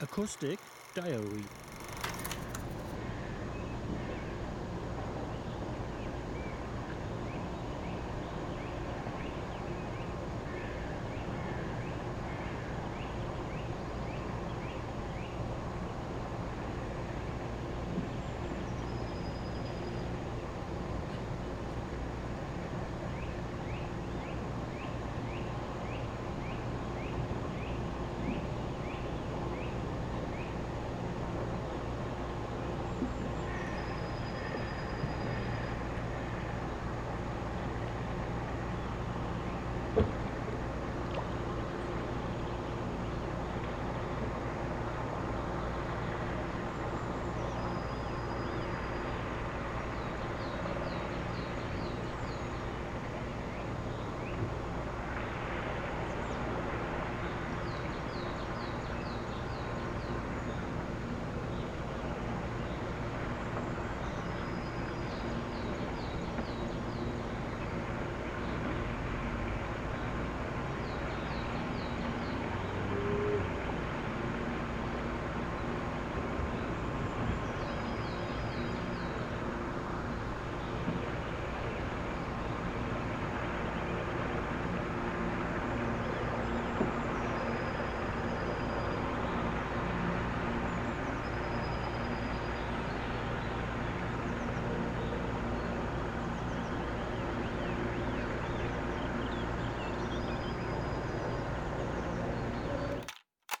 Acoustic Diary.